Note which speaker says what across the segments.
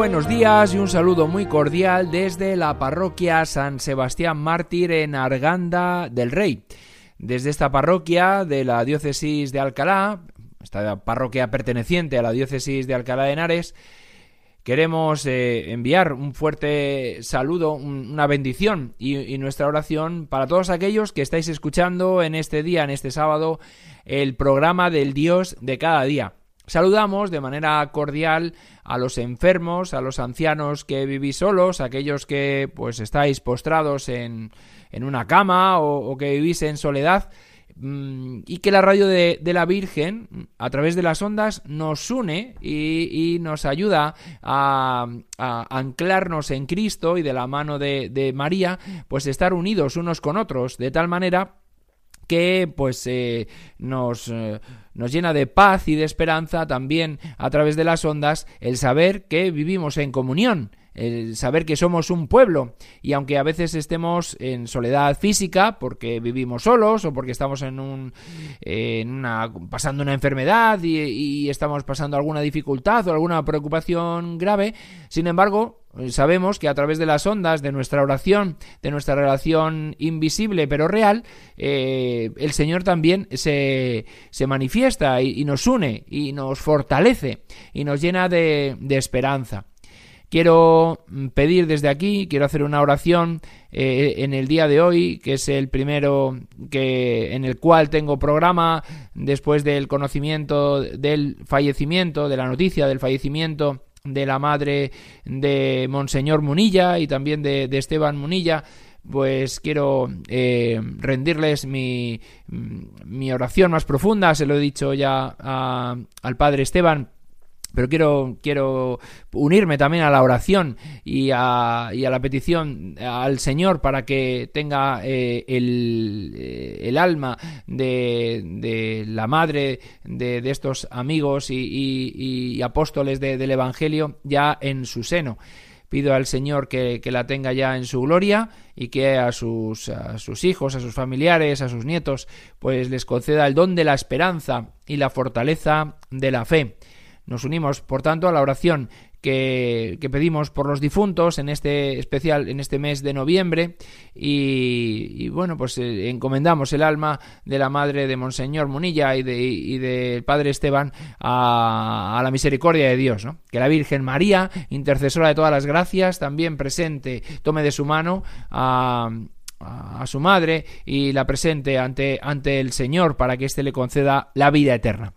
Speaker 1: Buenos días y un saludo muy cordial desde la parroquia San Sebastián Mártir en Arganda del Rey. Desde esta parroquia de la diócesis de Alcalá, esta parroquia perteneciente a la diócesis de Alcalá de Henares, queremos eh, enviar un fuerte saludo, una bendición y, y nuestra oración para todos aquellos que estáis escuchando en este día, en este sábado, el programa del Dios de cada día. Saludamos de manera cordial a los enfermos, a los ancianos que vivís solos, aquellos que pues estáis postrados en, en una cama o, que vivís en soledad mm, y que la radio de, la Virgen a través de las ondas nos une y, nos ayuda a, anclarnos en Cristo y de la mano de, de María pues estar unidos unos con otros de tal manera que pues eh, nos, eh, nos llena de paz y de esperanza también a través de las ondas el saber que vivimos en comunión el saber que somos un pueblo. Y aunque a veces estemos en soledad física porque vivimos solos o porque estamos en un en una pasando una enfermedad y, estamos pasando alguna dificultad o alguna preocupación grave sin embargo sabemos que a través de las ondas de nuestra oración de nuestra relación invisible pero real eh, el Señor también se, se manifiesta y, y, nos une y nos fortalece y nos llena de, de esperanza Quiero mm, pedir desde aquí, quiero hacer una oración eh, en el día de hoy, que es el primero que en el cual tengo programa después del conocimiento del fallecimiento, de la noticia del fallecimiento de la madre de Monseñor Munilla y también de, Esteban Munilla pues quiero eh, rendirles mi, mm, mi, oración más profunda, se lo he dicho ya al padre Esteban pero quiero, quiero unirme también a la oración y a, y a la petición al Señor para que tenga eh, el, eh, el, alma de, de, la madre de, de estos amigos y, y, y apóstoles del Evangelio ya en su seno pido al Señor que, que, la tenga ya en su gloria y que a sus, a sus hijos, a sus familiares, a sus nietos, pues les conceda el don de la esperanza y la fortaleza de la fe. Nos unimos, por tanto, a la oración que, pedimos por los difuntos en este especial, en este mes de noviembre. Y, bueno, pues eh, encomendamos el alma de la madre de Monseñor Munilla y, de, del padre Esteban a, la misericordia de Dios. ¿no? Que la Virgen María, intercesora de todas las gracias, también presente, tome de su mano a a su madre y la presente ante, ante el Señor para que éste le conceda la vida eterna.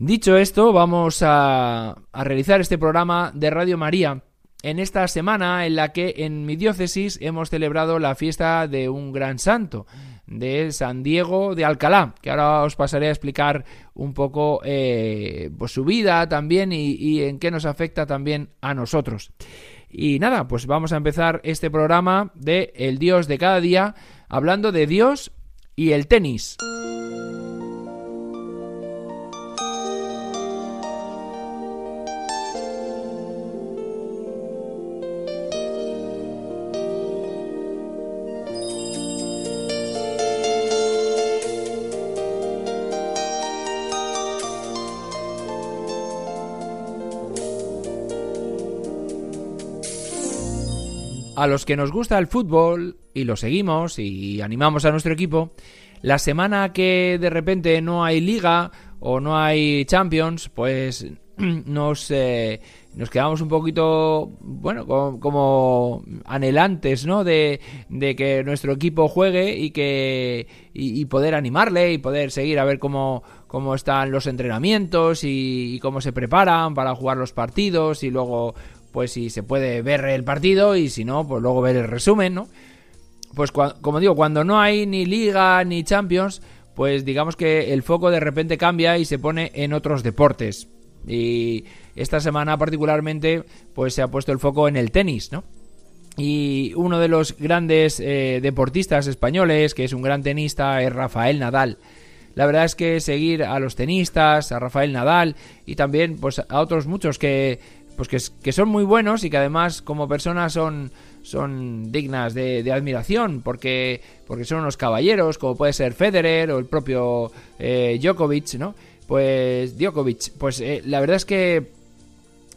Speaker 1: Dicho esto, vamos a, realizar este programa de Radio María en esta semana en la que en mi diócesis hemos celebrado la fiesta de un gran santo, de San Diego de Alcalá, que ahora os pasaré a explicar un poco eh, pues su vida también y, y, en qué nos afecta también a nosotros. Y nada, pues vamos a empezar este programa de El Dios de cada día hablando de Dios y el tenis. A los que nos gusta el fútbol y lo seguimos y animamos a nuestro equipo, la semana que de repente no hay liga o no hay Champions, pues nos, eh, nos quedamos un poquito, bueno, como, anhelantes, ¿no? De, de, que nuestro equipo juegue y que y, poder animarle y poder seguir a ver cómo, cómo están los entrenamientos y, cómo se preparan para jugar los partidos y luego, pues si se puede ver el partido y si no, pues luego ver el resumen, ¿no? Pues como digo, cuando no hay ni liga ni champions, pues digamos que el foco de repente cambia y se pone en otros deportes. Y esta semana particularmente pues se ha puesto el foco en el tenis, ¿no? Y uno de los grandes eh, deportistas españoles, que es un gran tenista, es Rafael Nadal. La verdad es que seguir a los tenistas, a Rafael Nadal y también pues a otros muchos que pues que, son muy buenos y que además como personas son dignas de, admiración porque porque son unos caballeros como puede ser Federer o el propio eh, Djokovic, ¿no? Pues Djokovic, pues eh, la verdad es que,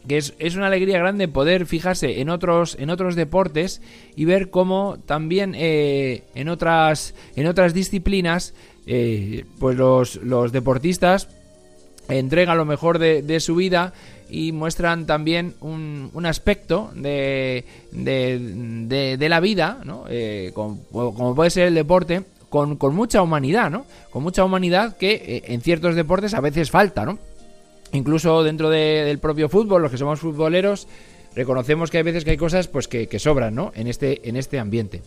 Speaker 1: es, una alegría grande poder fijarse en otros, en otros deportes y ver cómo también eh, en, otras, en otras disciplinas pues los, los, deportistas entregan lo mejor de, su vida y muestran también un, aspecto de, de, la vida, ¿no? como, puede ser el deporte, con, mucha humanidad, ¿no? Con mucha humanidad que eh, en ciertos deportes a veces falta, ¿no? Incluso dentro del propio fútbol, los que somos futboleros, reconocemos que hay veces que hay cosas pues que, sobran, ¿no? En este, en este ambiente.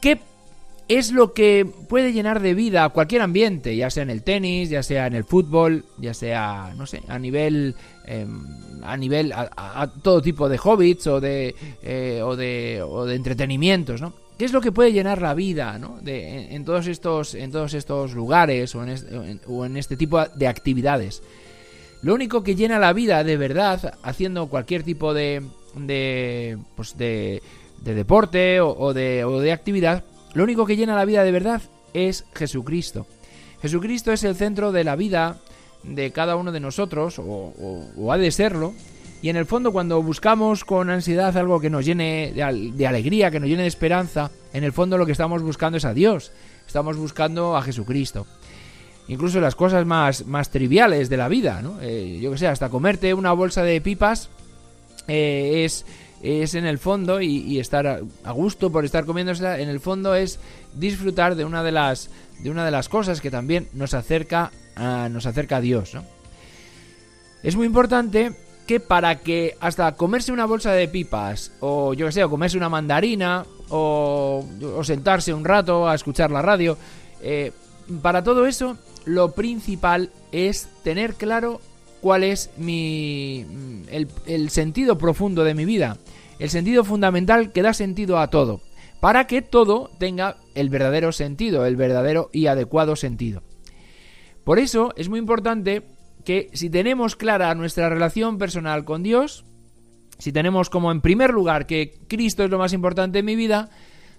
Speaker 1: ¿Qué es lo que puede llenar de vida cualquier ambiente, ya sea en el tenis, ya sea en el fútbol, ya sea, no sé, a nivel, em, a nivel, a, todo tipo de hobbits o de, eh, o de, o de entretenimientos, ¿no? ¿Qué es lo que puede llenar la vida ¿no? de, en, todos estos, en todos estos lugares o en, este, tipo de actividades? Lo único que llena la vida de verdad, haciendo cualquier tipo de, de, pues de, deporte o, de, o de actividad, lo único que llena la vida de verdad es Jesucristo. Jesucristo es el centro de la vida de cada uno de nosotros, o ha de serlo, y en el fondo cuando buscamos con ansiedad algo que nos llene de, alegría, que nos llene de esperanza, en el fondo lo que estamos buscando es a Dios. Estamos buscando a Jesucristo. Incluso las cosas más, más triviales de la vida, ¿no? Eh, yo que sé, hasta comerte una bolsa de pipas eh, es, es en el fondo y, estar a, gusto por estar comiéndosela, en el fondo es disfrutar de una de las, de una de las cosas que también nos acerca a, nos acerca a Dios, ¿no? Es muy importante que para que hasta comerse una bolsa de pipas, o yo que sé, o comerse una mandarina, o, sentarse un rato a escuchar la radio, eh, para todo eso, lo principal es tener claro cuál es mi el, el sentido profundo de mi vida, el sentido fundamental que da sentido a todo, para que todo tenga el verdadero sentido, el verdadero y adecuado sentido. Por eso es muy importante que si tenemos clara nuestra relación personal con Dios, si tenemos como en primer lugar que Cristo es lo más importante en mi vida,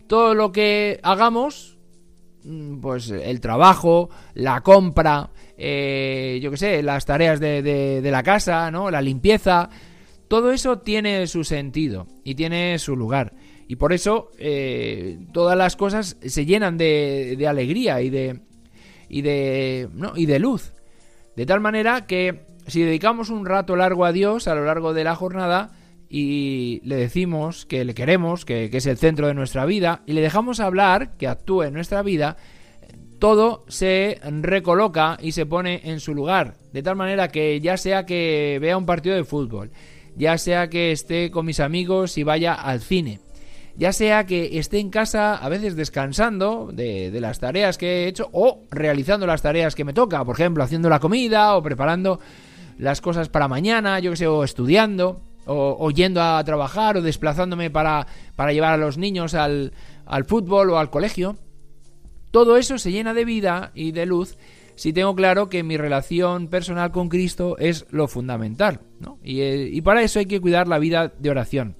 Speaker 1: todo lo que hagamos, mm, pues el trabajo, la compra, eh, yo qué sé, las tareas de, la casa, ¿no? La limpieza, todo eso tiene su sentido y tiene su lugar. Y por eso eh, todas las cosas se llenan de, de alegría y de, y de, ¿no? y de luz. De tal manera que si dedicamos un rato largo a Dios a lo largo de la jornada y le decimos que le queremos, que, es el centro de nuestra vida, y le dejamos hablar, que actúe en nuestra vida, todo se recoloca y se pone en su lugar. De tal manera que ya sea que vea un partido de fútbol, ya sea que esté con mis amigos y vaya al cine, ya sea que esté en casa a veces descansando de, las tareas que he hecho o realizando las tareas que me toca, por ejemplo, haciendo la comida o preparando las cosas para mañana, yo que sé, o estudiando, o, yendo a trabajar, o desplazándome para, para llevar a los niños al, al fútbol o al colegio. Todo eso se llena de vida y de luz si tengo claro que mi relación personal con Cristo es lo fundamental. ¿no? Y, eh, y, para eso hay que cuidar la vida de oración.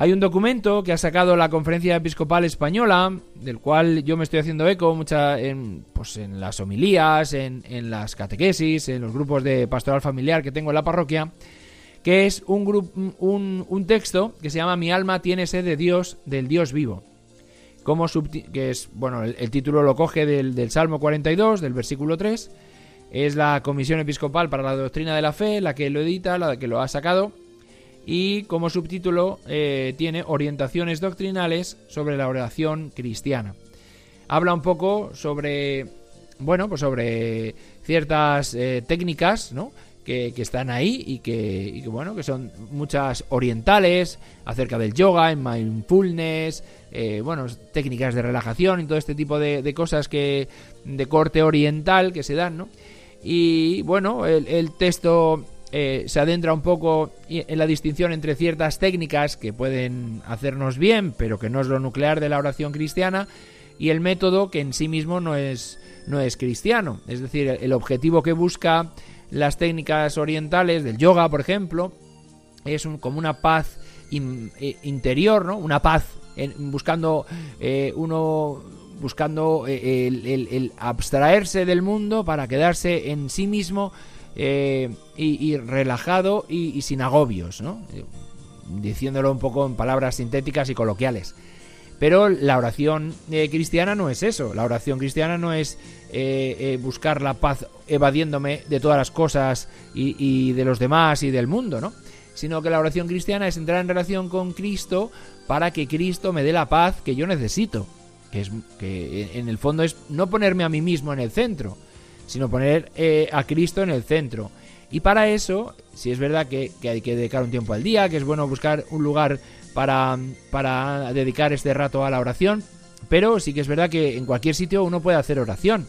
Speaker 1: Hay un documento que ha sacado la Conferencia Episcopal Española, del cual yo me estoy haciendo eco mucha en, pues en las homilías, en, las catequesis, en los grupos de pastoral familiar que tengo en la parroquia, que es un, un, texto que se llama Mi alma tiene sed de Dios, del Dios vivo. Como que es, bueno, el, título lo coge del, del Salmo 42, del versículo 3, es la Comisión Episcopal para la Doctrina de la Fe la que lo edita, la que lo ha sacado, y como subtítulo eh, tiene Orientaciones Doctrinales sobre la oración cristiana. Habla un poco sobre, bueno, pues sobre ciertas eh, técnicas, ¿no? Que, están ahí y que, bueno, que son muchas orientales acerca del yoga, en mindfulness, eh, bueno, técnicas de relajación y todo este tipo de, de, cosas que de corte oriental que se dan, ¿no? Y bueno, el, texto eh, se adentra un poco en la distinción entre ciertas técnicas que pueden hacernos bien, pero que no es lo nuclear de la oración cristiana, y el método que en sí mismo no es, no es cristiano. Es decir, el objetivo que busca las técnicas orientales del yoga, por ejemplo, es como una paz eh, interior, ¿no? Una paz buscando eh, uno buscando eh, el, abstraerse del mundo para quedarse en sí mismo eh, y, relajado y, sin agobios, ¿no? diciéndolo un poco en palabras sintéticas y coloquiales. Pero la oración eh, cristiana no es eso. La oración cristiana no es buscar la paz evadiéndome de todas las cosas y, de los demás y del mundo, ¿no? Sino que la oración cristiana es entrar en relación con Cristo para que Cristo me dé la paz que yo necesito que, es, que en el fondo es no ponerme a mí mismo en el centro, sino poner eh, a Cristo en el centro. Y para eso, si es verdad que, hay que dedicar un tiempo al día, que es bueno buscar un lugar para, dedicar este rato a la oración, pero sí que es verdad que en cualquier sitio uno puede hacer oración.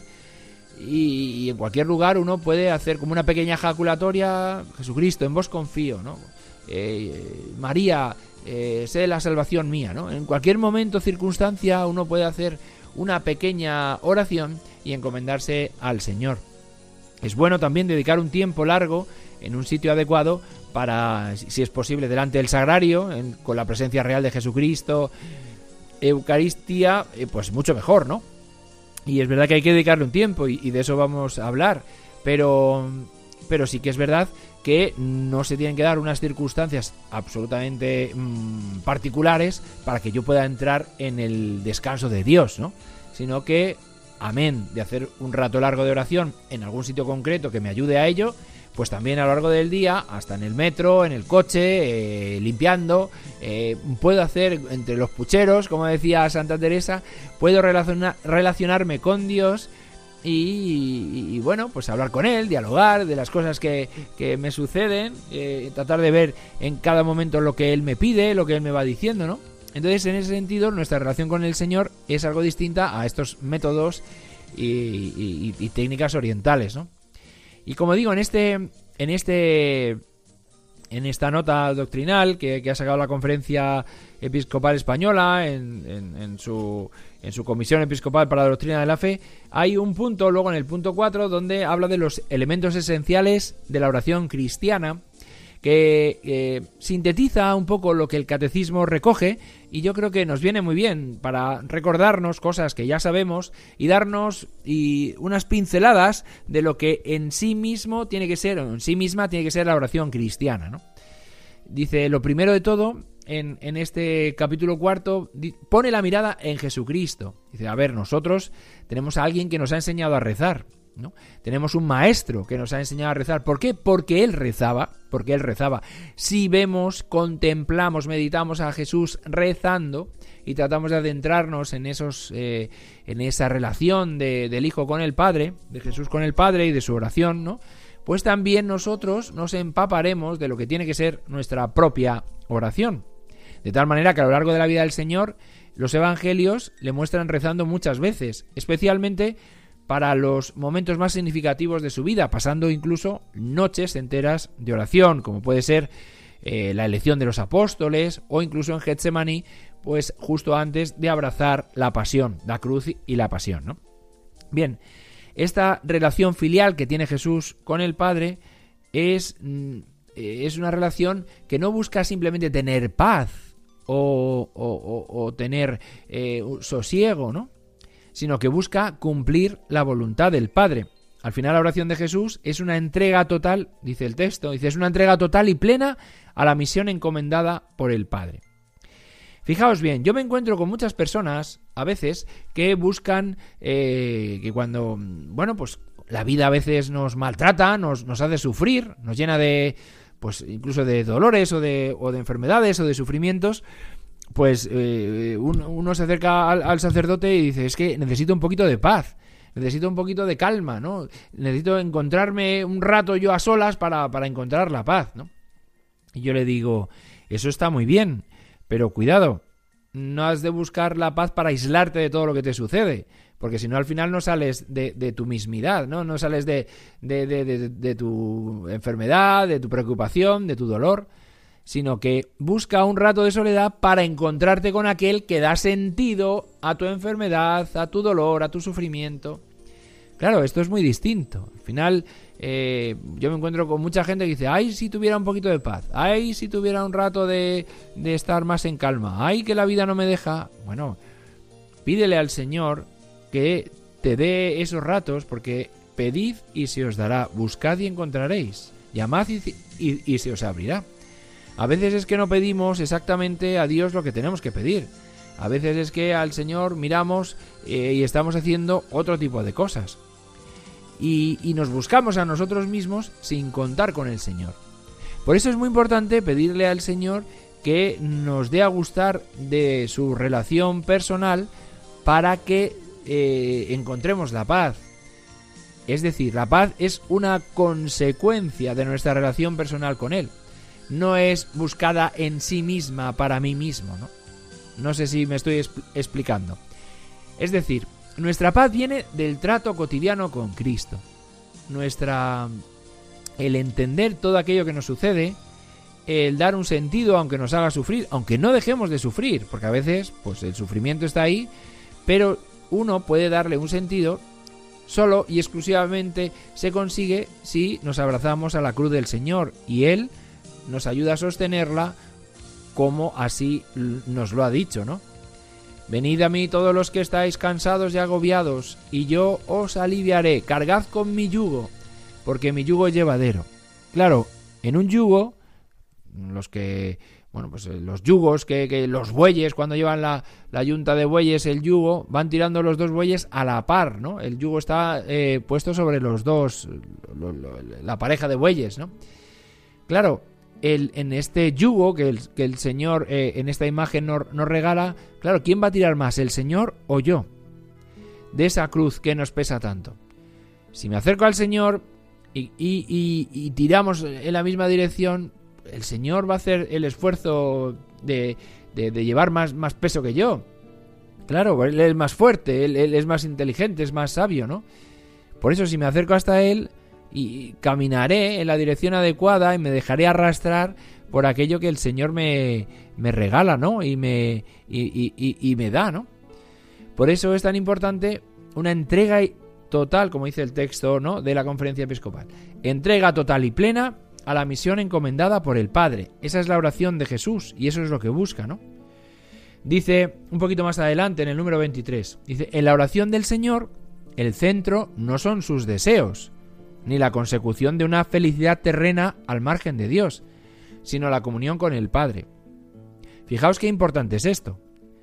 Speaker 1: Y, en cualquier lugar uno puede hacer como una pequeña ejaculatoria, Jesucristo, en vos confío, ¿no? Eh, María, eh, sé la salvación mía, ¿no? En cualquier momento, circunstancia, uno puede hacer una pequeña oración y encomendarse al Señor. Es bueno también dedicar un tiempo largo en un sitio adecuado para, si es posible, delante del sagrario, con la presencia real de Jesucristo, Eucaristía, eh, pues mucho mejor, ¿no? Y es verdad que hay que dedicarle un tiempo y, y de eso vamos a hablar, pero, pero sí que es verdad que no se tienen que dar unas circunstancias absolutamente mm, particulares para que yo pueda entrar en el descanso de Dios, ¿no? Sino que, amén, de hacer un rato largo de oración en algún sitio concreto que me ayude a ello, pues también a lo largo del día, hasta en el metro, en el coche, eh, limpiando, eh, puedo hacer entre los pucheros, como decía Santa Teresa, puedo relacionarme con Dios y, bueno, pues hablar con él, dialogar de las cosas que, me suceden, eh, tratar de ver en cada momento lo que él me pide, lo que él me va diciendo, ¿no? Entonces, en ese sentido, nuestra relación con el Señor es algo distinta a estos métodos y, técnicas orientales, ¿no? Y como digo, en este, en este, en esta nota doctrinal que, ha sacado la Conferencia Episcopal Española en, en su en su Comisión Episcopal para la Doctrina de la Fe, hay un punto, luego en el punto 4, donde habla de los elementos esenciales de la oración cristiana, que eh, sintetiza un poco lo que el catecismo recoge y yo creo que nos viene muy bien para recordarnos cosas que ya sabemos y darnos y unas pinceladas de lo que en sí mismo tiene que ser, o en sí misma tiene que ser la oración cristiana. ¿no? Dice, lo primero de todo en, este capítulo cuarto pone la mirada en Jesucristo. Dice, a ver, nosotros tenemos a alguien que nos ha enseñado a rezar. Tenemos un maestro que nos ha enseñado a rezar. ¿Por qué? Porque él rezaba, porque él rezaba. Si vemos, contemplamos, meditamos a Jesús rezando y tratamos de adentrarnos en esos, eh, en esa relación del Hijo con el Padre, de Jesús con el Padre y de su oración, ¿no? Pues también nosotros nos empaparemos de lo que tiene que ser nuestra propia oración. De tal manera que a lo largo de la vida del Señor, los evangelios le muestran rezando muchas veces, especialmente para los momentos más significativos de su vida, pasando incluso noches enteras de oración, como puede ser eh, la elección de los apóstoles o incluso en Getsemaní, pues justo antes de abrazar la pasión, la cruz y la pasión. ¿no? Bien, esta relación filial que tiene Jesús con el Padre es, mm, es una relación que no busca simplemente tener paz, o, tener eh, sosiego, ¿no? Sino que busca cumplir la voluntad del Padre. Al final la oración de Jesús es una entrega total, dice el texto, dice, es una entrega total y plena a la misión encomendada por el Padre. Fijaos bien, yo me encuentro con muchas personas a veces que buscan eh, que cuando, bueno, pues la vida a veces nos maltrata, nos, nos hace sufrir, nos llena de, pues incluso de dolores o de, o de enfermedades o de sufrimientos, pues eh, uno, se acerca al, sacerdote y dice, es que necesito un poquito de paz, necesito un poquito de calma, ¿no? Necesito encontrarme un rato yo a solas para, para encontrar la paz, ¿no? Y yo le digo, eso está muy bien, pero cuidado, no has de buscar la paz para aislarte de todo lo que te sucede, porque si no al final no sales de, tu mismidad, ¿no? No sales de, de, tu enfermedad, de tu preocupación, de tu dolor, sino que busca un rato de soledad para encontrarte con aquel que da sentido a tu enfermedad, a tu dolor, a tu sufrimiento. Claro, esto es muy distinto. Al final, eh, yo me encuentro con mucha gente que dice, ay, si tuviera un poquito de paz, ay, si tuviera un rato de, de estar más en calma, ay, que la vida no me deja. Bueno, pídele al Señor que te dé esos ratos, porque pedid y se os dará, buscad y encontraréis, llamad y, se os abrirá. A veces es que no pedimos exactamente a Dios lo que tenemos que pedir. A veces es que al Señor miramos eh, y estamos haciendo otro tipo de cosas y, nos buscamos a nosotros mismos sin contar con el Señor. Por eso es muy importante pedirle al Señor que nos dé a gustar de su relación personal para que eh, encontremos la paz. Es decir, la paz es una consecuencia de nuestra relación personal con Él. No es buscada en sí misma para mí mismo, ¿no? No sé si me estoy explicando. Es decir, nuestra paz viene del trato cotidiano con Cristo. Nuestra el entender todo aquello que nos sucede, el dar un sentido aunque nos haga sufrir, aunque no dejemos de sufrir, porque a veces pues el sufrimiento está ahí, pero uno puede darle un sentido solo y exclusivamente se consigue si nos abrazamos a la cruz del Señor y él nos ayuda a sostenerla como así nos lo ha dicho, ¿no? Venid a mí todos los que estáis cansados y agobiados, y yo os aliviaré. Cargad con mi yugo, porque mi yugo es llevadero. Claro, en un yugo, los que, bueno, pues eh, los yugos, que, los bueyes, cuando llevan la, la, yunta de bueyes, el yugo, van tirando los dos bueyes a la par, ¿no? El yugo está eh, puesto sobre los dos, la pareja de bueyes, ¿no? Claro, en este yugo que el, Señor eh, en esta imagen nos, regala, claro, ¿quién va a tirar más, el Señor o yo? De esa cruz que nos pesa tanto. Si me acerco al Señor y, tiramos en la misma dirección, el Señor va a hacer el esfuerzo de, llevar más, más, peso que yo. Claro, Él es más fuerte, él es más inteligente, es más sabio, ¿no? Por eso si me acerco hasta Él, y caminaré en la dirección adecuada y me dejaré arrastrar por aquello que el Señor me, me regala, ¿no? Y me, y, me da, ¿no? Por eso es tan importante una entrega total, como dice el texto, ¿no? De la conferencia episcopal. Entrega total y plena a la misión encomendada por el Padre. Esa es la oración de Jesús y eso es lo que busca, ¿no? Dice un poquito más adelante en el número 23, dice, en la oración del Señor, el centro no son sus deseos, ni la consecución de una felicidad terrena al margen de Dios, sino la comunión con el Padre. Fijaos qué importante es esto.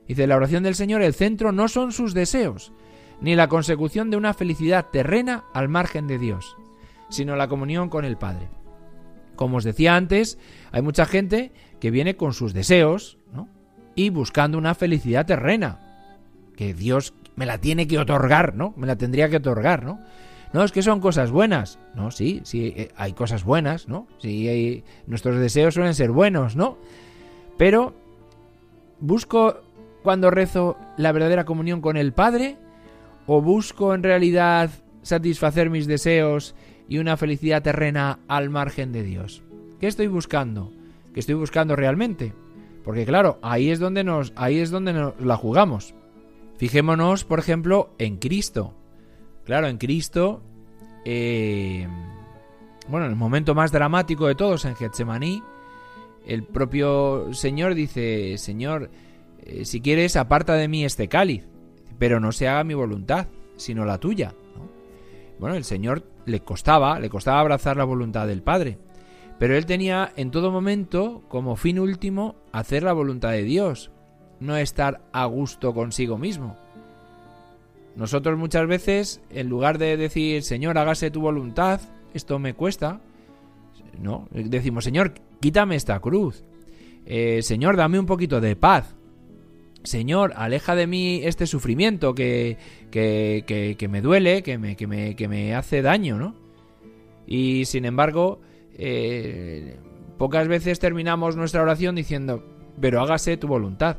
Speaker 1: Dice, la oración del Señor, el centro no son sus deseos, ni la consecución de una felicidad terrena al margen de Dios, sino la comunión con el Padre. Como os decía antes, hay mucha gente que viene con sus deseos, ¿no? Y buscando una felicidad terrena, que Dios me la tiene que otorgar, ¿no? Me la tendría que otorgar, ¿no? No, es que son cosas buenas. No, sí, sí, eh, hay cosas buenas, ¿no? Sí, nuestros deseos suelen ser buenos, ¿no? Pero busco cuando rezo la verdadera comunión con el Padre o busco en realidad satisfacer mis deseos y una felicidad terrena al margen de Dios. ¿Qué estoy buscando? ¿Qué estoy buscando realmente? Porque claro, ahí es donde nos ahí es donde nos la jugamos. Fijémonos, por ejemplo, en Cristo. Claro, en Cristo, eh, bueno, en el momento más dramático de todos, en Getsemaní, el propio Señor dice, Señor, eh, si quieres, aparta de mí este cáliz, pero no se haga mi voluntad, sino la tuya. Bueno, el Señor le costaba, le costaba abrazar la voluntad del Padre, pero él tenía en todo momento como fin último hacer la voluntad de Dios, no estar a gusto consigo mismo. Nosotros muchas veces, en lugar de decir, Señor, hágase tu voluntad, esto me cuesta, no, decimos, Señor, quítame esta cruz. Eh, Señor, dame un poquito de paz. Señor, aleja de mí este sufrimiento que, que, que, me duele, que me, me, que me hace daño, ¿no? Y sin embargo, eh, pocas veces terminamos nuestra oración diciendo, pero hágase tu voluntad.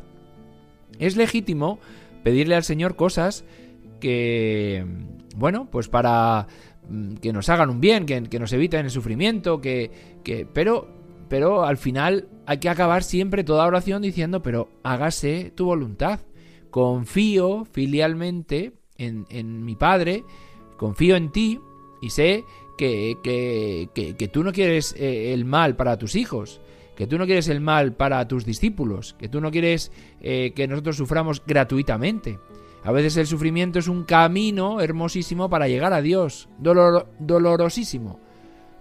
Speaker 1: Es legítimo pedirle al Señor cosas que, bueno, pues para mm, que nos hagan un bien, que, nos eviten el sufrimiento, que, que, pero, pero al final hay que acabar siempre toda oración diciendo, pero hágase tu voluntad. Confío filialmente en, en mi Padre, confío en ti y sé que, que, que, tú no quieres eh, el mal para tus hijos, que tú no quieres el mal para tus discípulos, que tú no quieres eh, que nosotros suframos gratuitamente. A veces el sufrimiento es un camino hermosísimo para llegar a Dios, dolorosísimo.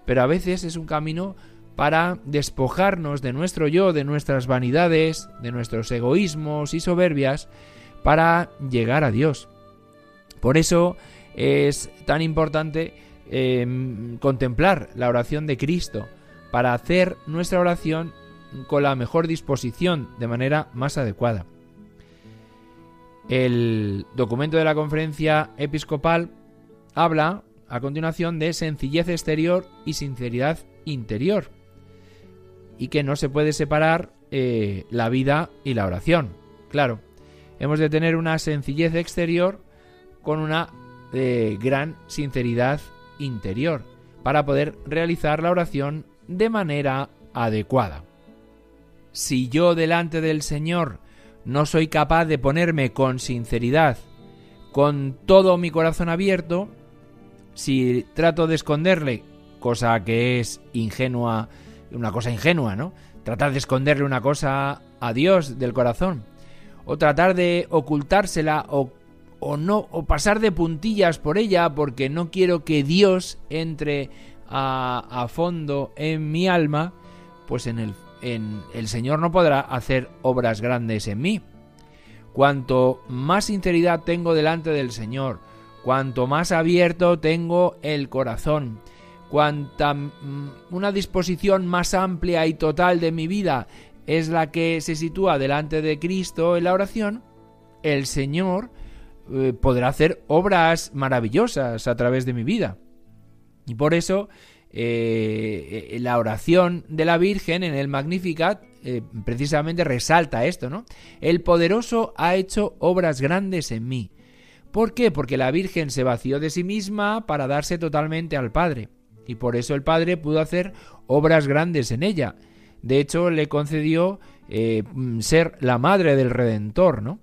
Speaker 1: Pero a veces es un camino para despojarnos de nuestro yo, de nuestras vanidades, de nuestros egoísmos y soberbias, para llegar a Dios. Por eso es tan importante em, contemplar la oración de Cristo, para hacer nuestra oración con la mejor disposición, de manera más adecuada. El documento de la conferencia episcopal habla a continuación de sencillez exterior y sinceridad interior, y que no se puede separar eh, la vida y la oración. Claro, hemos de tener una sencillez exterior con una eh, gran sinceridad interior para poder realizar la oración de manera adecuada. Si yo delante del Señor no soy capaz de ponerme con sinceridad, con todo mi corazón abierto, si trato de esconderle, cosa que es ingenua, una cosa ingenua, ¿no? Tratar de esconderle una cosa a Dios del corazón, o tratar de ocultársela o, no o pasar de puntillas por ella porque no quiero que Dios entre a, fondo en mi alma, pues en el, el Señor no podrá hacer obras grandes en mí. Cuanto más sinceridad tengo delante del Señor, cuanto más abierto tengo el corazón, cuanta mm, una disposición más amplia y total de mi vida es la que se sitúa delante de Cristo en la oración, el Señor eh, podrá hacer obras maravillosas a través de mi vida. Y por eso eh, la oración de la Virgen en el Magnificat eh, precisamente resalta esto, ¿no? El poderoso ha hecho obras grandes en mí. ¿Por qué? Porque la Virgen se vació de sí misma para darse totalmente al Padre. Y por eso el Padre pudo hacer obras grandes en ella. De hecho, le concedió eh, ser la madre del Redentor, ¿no?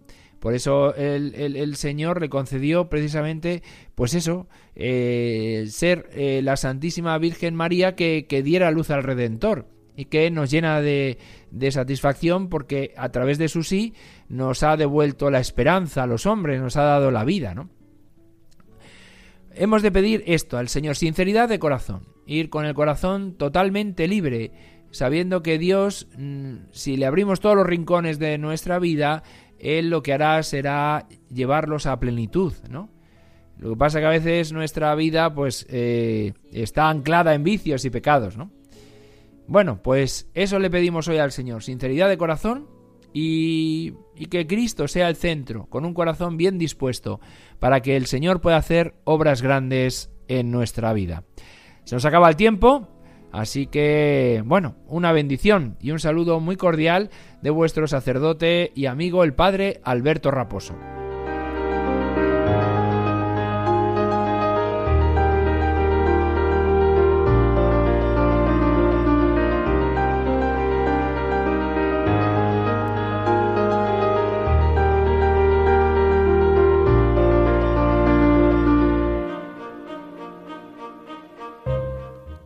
Speaker 1: Por eso el, Señor le concedió precisamente, pues eso, eh, ser eh, la Santísima Virgen María que, diera luz al Redentor y que nos llena de, de, satisfacción porque a través de su sí nos ha devuelto la esperanza a los hombres, nos ha dado la vida, ¿no? Hemos de pedir esto al Señor, sinceridad de corazón, ir con el corazón totalmente libre, sabiendo que Dios, mm, si le abrimos todos los rincones de nuestra vida, él lo que hará será llevarlos a plenitud, ¿no? Lo que pasa que a veces nuestra vida pues eh, está anclada en vicios y pecados, ¿no? Bueno, pues eso le pedimos hoy al Señor, sinceridad de corazón y, y que Cristo sea el centro, con un corazón bien dispuesto, para que el Señor pueda hacer obras grandes en nuestra vida. Se nos acaba el tiempo, Así que, bueno, una bendición y un saludo muy cordial de vuestro sacerdote y amigo el Padre Alberto Raposo.